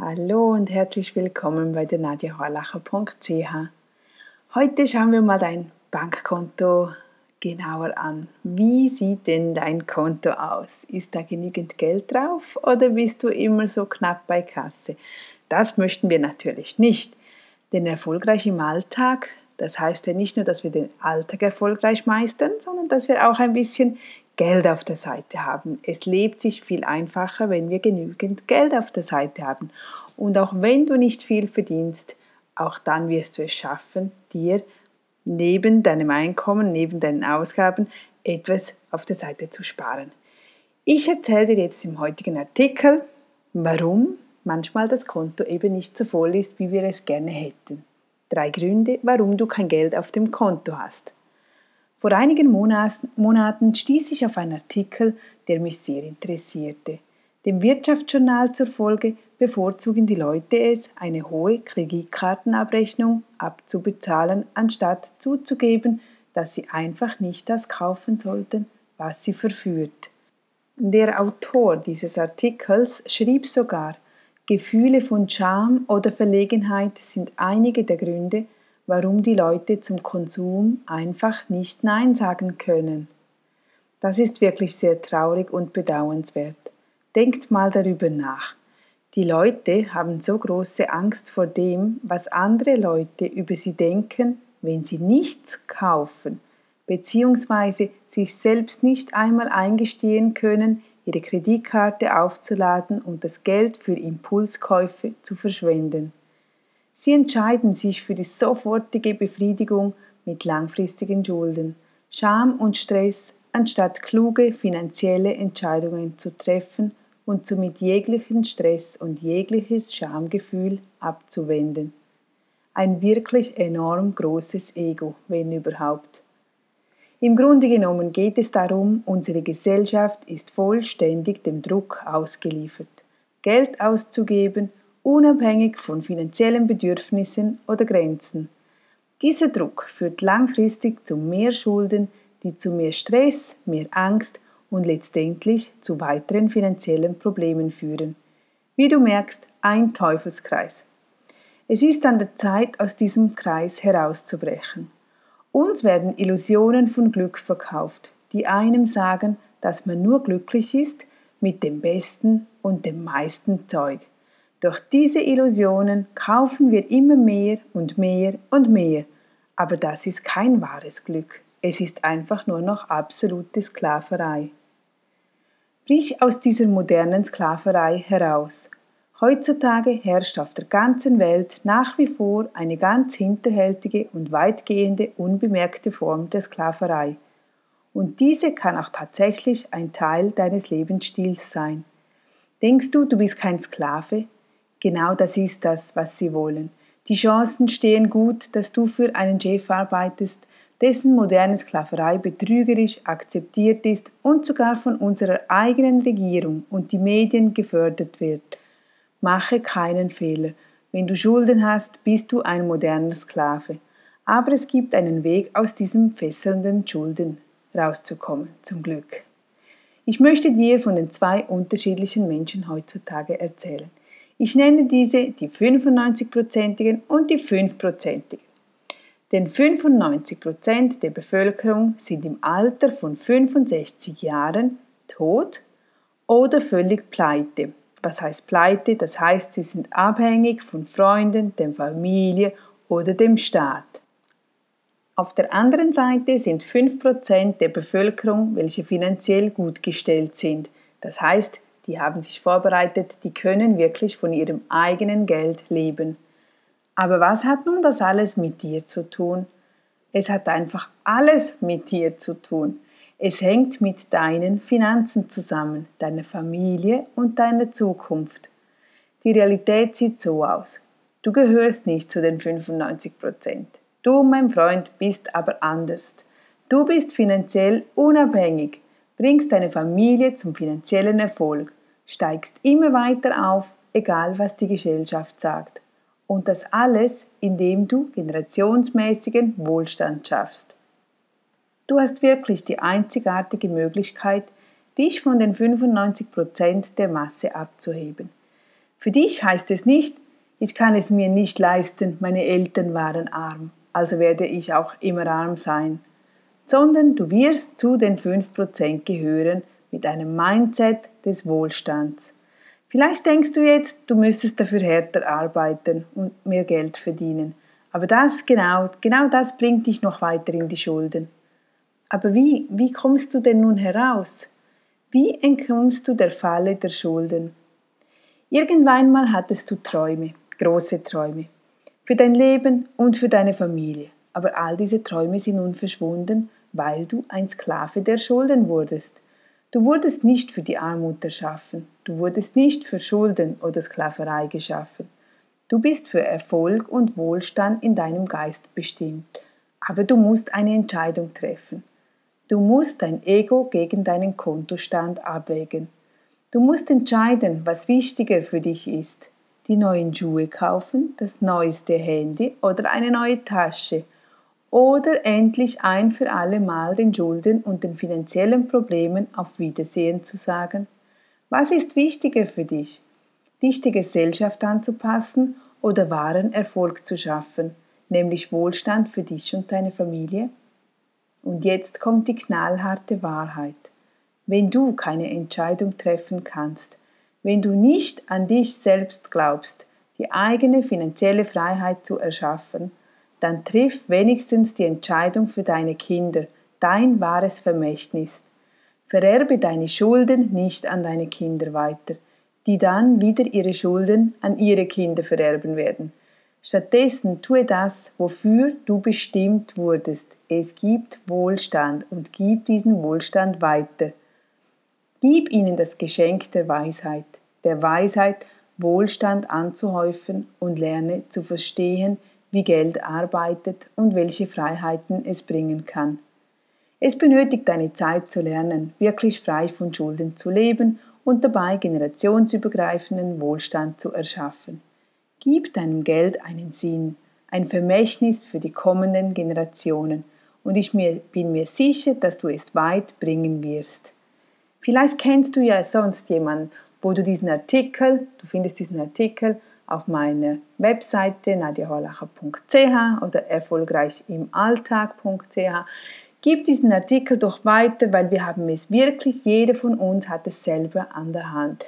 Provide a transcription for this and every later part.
Hallo und herzlich willkommen bei der nadiahorlacher.ch. Heute schauen wir mal dein Bankkonto genauer an. Wie sieht denn dein Konto aus? Ist da genügend Geld drauf oder bist du immer so knapp bei Kasse? Das möchten wir natürlich nicht, denn erfolgreich im Alltag, das heißt ja nicht nur, dass wir den Alltag erfolgreich meistern, sondern dass wir auch ein bisschen Geld auf der Seite haben. Es lebt sich viel einfacher, wenn wir genügend Geld auf der Seite haben. Und auch wenn du nicht viel verdienst, auch dann wirst du es schaffen, dir neben deinem Einkommen, neben deinen Ausgaben etwas auf der Seite zu sparen. Ich erzähle dir jetzt im heutigen Artikel, warum manchmal das Konto eben nicht so voll ist, wie wir es gerne hätten. Drei Gründe, warum du kein Geld auf dem Konto hast. Vor einigen Monaten stieß ich auf einen Artikel, der mich sehr interessierte. Dem Wirtschaftsjournal zur Folge bevorzugen die Leute es, eine hohe Kreditkartenabrechnung abzubezahlen, anstatt zuzugeben, dass sie einfach nicht das kaufen sollten, was sie verführt. Der Autor dieses Artikels schrieb sogar, Gefühle von Scham oder Verlegenheit sind einige der Gründe, warum die Leute zum Konsum einfach nicht Nein sagen können. Das ist wirklich sehr traurig und bedauernswert. Denkt mal darüber nach. Die Leute haben so große Angst vor dem, was andere Leute über sie denken, wenn sie nichts kaufen, beziehungsweise sich selbst nicht einmal eingestehen können, ihre Kreditkarte aufzuladen und das Geld für Impulskäufe zu verschwenden. Sie entscheiden sich für die sofortige Befriedigung mit langfristigen Schulden, Scham und Stress, anstatt kluge finanzielle Entscheidungen zu treffen und somit jeglichen Stress und jegliches Schamgefühl abzuwenden. Ein wirklich enorm großes Ego, wenn überhaupt. Im Grunde genommen geht es darum, unsere Gesellschaft ist vollständig dem Druck ausgeliefert, Geld auszugeben unabhängig von finanziellen Bedürfnissen oder Grenzen. Dieser Druck führt langfristig zu mehr Schulden, die zu mehr Stress, mehr Angst und letztendlich zu weiteren finanziellen Problemen führen. Wie du merkst, ein Teufelskreis. Es ist an der Zeit, aus diesem Kreis herauszubrechen. Uns werden Illusionen von Glück verkauft, die einem sagen, dass man nur glücklich ist mit dem besten und dem meisten Zeug. Durch diese Illusionen kaufen wir immer mehr und mehr und mehr, aber das ist kein wahres Glück, es ist einfach nur noch absolute Sklaverei. Brich aus dieser modernen Sklaverei heraus. Heutzutage herrscht auf der ganzen Welt nach wie vor eine ganz hinterhältige und weitgehende unbemerkte Form der Sklaverei. Und diese kann auch tatsächlich ein Teil deines Lebensstils sein. Denkst du, du bist kein Sklave, Genau das ist das, was sie wollen. Die Chancen stehen gut, dass du für einen Chef arbeitest, dessen moderne Sklaverei betrügerisch akzeptiert ist und sogar von unserer eigenen Regierung und die Medien gefördert wird. Mache keinen Fehler. Wenn du Schulden hast, bist du ein moderner Sklave. Aber es gibt einen Weg aus diesem fesselnden Schulden rauszukommen, zum Glück. Ich möchte dir von den zwei unterschiedlichen Menschen heutzutage erzählen. Ich nenne diese die 95-prozentigen und die 5-prozentigen. Denn 95% der Bevölkerung sind im Alter von 65 Jahren tot oder völlig pleite. Was heißt pleite? Das heißt, sie sind abhängig von Freunden, der Familie oder dem Staat. Auf der anderen Seite sind 5% der Bevölkerung, welche finanziell gut gestellt sind. Das heißt, die haben sich vorbereitet, die können wirklich von ihrem eigenen Geld leben. Aber was hat nun das alles mit dir zu tun? Es hat einfach alles mit dir zu tun. Es hängt mit deinen Finanzen zusammen, deiner Familie und deiner Zukunft. Die Realität sieht so aus. Du gehörst nicht zu den 95 Prozent. Du, mein Freund, bist aber anders. Du bist finanziell unabhängig, bringst deine Familie zum finanziellen Erfolg steigst immer weiter auf, egal was die Gesellschaft sagt. Und das alles, indem du generationsmäßigen Wohlstand schaffst. Du hast wirklich die einzigartige Möglichkeit, dich von den 95% der Masse abzuheben. Für dich heißt es nicht, ich kann es mir nicht leisten, meine Eltern waren arm, also werde ich auch immer arm sein, sondern du wirst zu den 5% gehören mit einem Mindset des Wohlstands. Vielleicht denkst du jetzt, du müsstest dafür härter arbeiten und mehr Geld verdienen. Aber das genau, genau das bringt dich noch weiter in die Schulden. Aber wie, wie kommst du denn nun heraus? Wie entkommst du der Falle der Schulden? Irgendwann mal hattest du Träume, große Träume, für dein Leben und für deine Familie. Aber all diese Träume sind nun verschwunden, weil du ein Sklave der Schulden wurdest. Du wurdest nicht für die Armut erschaffen, du wurdest nicht für Schulden oder Sklaverei geschaffen. Du bist für Erfolg und Wohlstand in deinem Geist bestimmt. Aber du musst eine Entscheidung treffen. Du musst dein Ego gegen deinen Kontostand abwägen. Du musst entscheiden, was wichtiger für dich ist. Die neuen Schuhe kaufen, das neueste Handy oder eine neue Tasche. Oder endlich ein für alle Mal den Schulden und den finanziellen Problemen auf Wiedersehen zu sagen. Was ist wichtiger für dich? Dich die Gesellschaft anzupassen oder wahren Erfolg zu schaffen, nämlich Wohlstand für dich und deine Familie? Und jetzt kommt die knallharte Wahrheit. Wenn du keine Entscheidung treffen kannst, wenn du nicht an dich selbst glaubst, die eigene finanzielle Freiheit zu erschaffen, dann triff wenigstens die Entscheidung für deine Kinder, dein wahres Vermächtnis. Vererbe deine Schulden nicht an deine Kinder weiter, die dann wieder ihre Schulden an ihre Kinder vererben werden. Stattdessen tue das, wofür du bestimmt wurdest. Es gibt Wohlstand und gib diesen Wohlstand weiter. Gib ihnen das Geschenk der Weisheit, der Weisheit, Wohlstand anzuhäufen und lerne zu verstehen, wie Geld arbeitet und welche Freiheiten es bringen kann. Es benötigt eine Zeit zu lernen, wirklich frei von Schulden zu leben und dabei generationsübergreifenden Wohlstand zu erschaffen. Gib deinem Geld einen Sinn, ein Vermächtnis für die kommenden Generationen und ich bin mir sicher, dass du es weit bringen wirst. Vielleicht kennst du ja sonst jemanden, wo du diesen Artikel, du findest diesen Artikel auf meiner Webseite nadiahorlacher.ch oder erfolgreichimaltag.ch. Gib diesen Artikel doch weiter, weil wir haben es wirklich, jeder von uns hat es selber an der Hand.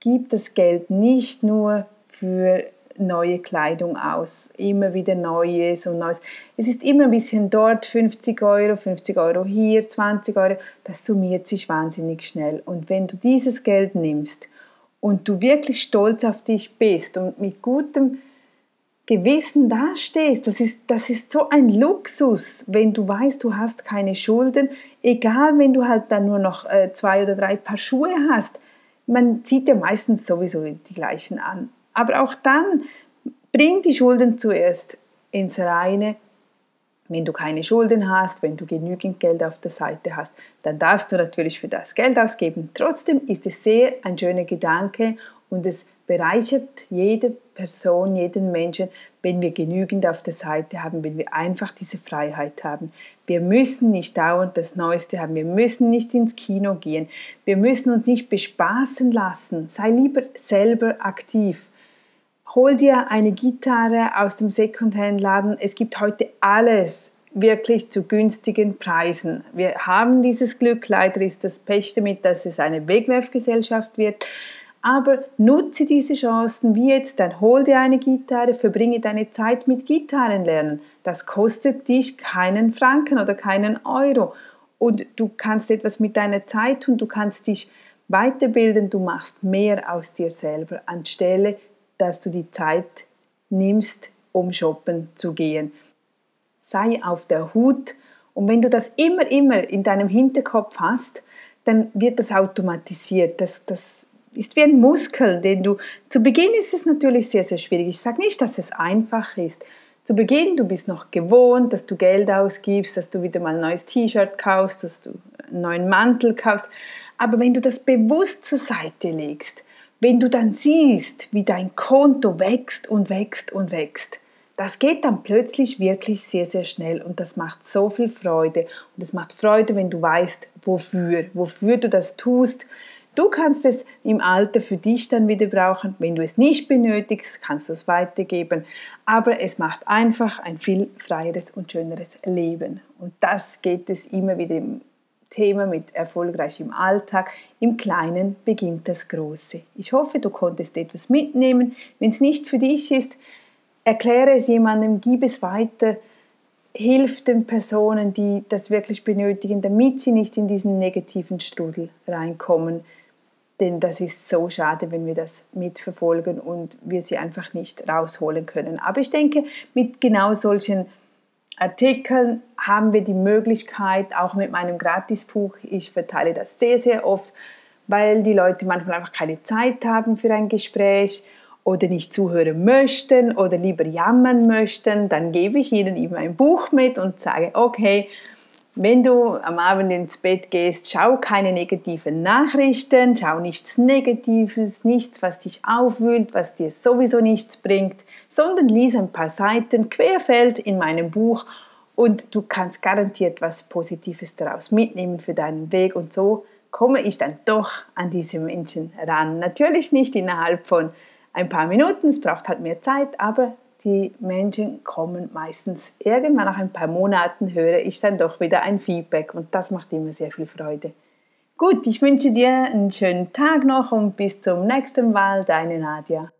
Gib das Geld nicht nur für neue Kleidung aus, immer wieder Neues und Neues. Es ist immer ein bisschen dort 50 Euro, 50 Euro hier, 20 Euro. Das summiert sich wahnsinnig schnell. Und wenn du dieses Geld nimmst und du wirklich stolz auf dich bist und mit gutem Gewissen dastehst, das ist, das ist so ein Luxus, wenn du weißt, du hast keine Schulden, egal wenn du halt dann nur noch äh, zwei oder drei Paar Schuhe hast. Man zieht ja meistens sowieso die gleichen an. Aber auch dann bring die Schulden zuerst ins Reine. Wenn du keine Schulden hast, wenn du genügend Geld auf der Seite hast, dann darfst du natürlich für das Geld ausgeben. Trotzdem ist es sehr ein schöner Gedanke und es bereichert jede Person, jeden Menschen, wenn wir genügend auf der Seite haben, wenn wir einfach diese Freiheit haben. Wir müssen nicht dauernd das Neueste haben, wir müssen nicht ins Kino gehen, wir müssen uns nicht bespaßen lassen. Sei lieber selber aktiv. Hol dir eine Gitarre aus dem Secondhand-Laden. Es gibt heute alles wirklich zu günstigen Preisen. Wir haben dieses Glück, leider ist das Pech damit, dass es eine Wegwerfgesellschaft wird. Aber nutze diese Chancen, wie jetzt, dann hol dir eine Gitarre, verbringe deine Zeit mit Gitarrenlernen. Das kostet dich keinen Franken oder keinen Euro. Und du kannst etwas mit deiner Zeit tun, du kannst dich weiterbilden, du machst mehr aus dir selber, anstelle dass du die Zeit nimmst, um shoppen zu gehen. Sei auf der Hut und wenn du das immer, immer in deinem Hinterkopf hast, dann wird das automatisiert. Das, das ist wie ein Muskel, den du. Zu Beginn ist es natürlich sehr, sehr schwierig. Ich sage nicht, dass es einfach ist. Zu Beginn, du bist noch gewohnt, dass du Geld ausgibst, dass du wieder mal ein neues T-Shirt kaufst, dass du einen neuen Mantel kaufst. Aber wenn du das bewusst zur Seite legst, wenn du dann siehst, wie dein Konto wächst und wächst und wächst, das geht dann plötzlich wirklich sehr, sehr schnell und das macht so viel Freude. Und es macht Freude, wenn du weißt, wofür, wofür du das tust. Du kannst es im Alter für dich dann wieder brauchen. Wenn du es nicht benötigst, kannst du es weitergeben. Aber es macht einfach ein viel freieres und schöneres Leben. Und das geht es immer wieder Thema mit erfolgreich im Alltag. Im Kleinen beginnt das Große. Ich hoffe, du konntest etwas mitnehmen. Wenn es nicht für dich ist, erkläre es jemandem, gib es weiter hilft den Personen, die das wirklich benötigen, damit sie nicht in diesen negativen Strudel reinkommen. Denn das ist so schade, wenn wir das mitverfolgen und wir sie einfach nicht rausholen können. Aber ich denke, mit genau solchen Artikeln haben wir die Möglichkeit, auch mit meinem Gratisbuch, ich verteile das sehr, sehr oft, weil die Leute manchmal einfach keine Zeit haben für ein Gespräch oder nicht zuhören möchten oder lieber jammern möchten, dann gebe ich ihnen eben ein Buch mit und sage, okay, wenn du am Abend ins Bett gehst, schau keine negativen Nachrichten, schau nichts Negatives, nichts, was dich aufwühlt, was dir sowieso nichts bringt, sondern lies ein paar Seiten querfeld in meinem Buch und du kannst garantiert was Positives daraus mitnehmen für deinen Weg und so komme ich dann doch an diese Menschen ran. Natürlich nicht innerhalb von ein paar Minuten, es braucht halt mehr Zeit, aber die Menschen kommen meistens irgendwann nach ein paar Monaten höre ich dann doch wieder ein Feedback und das macht immer sehr viel Freude. Gut, ich wünsche dir einen schönen Tag noch und bis zum nächsten Mal, deine Nadja.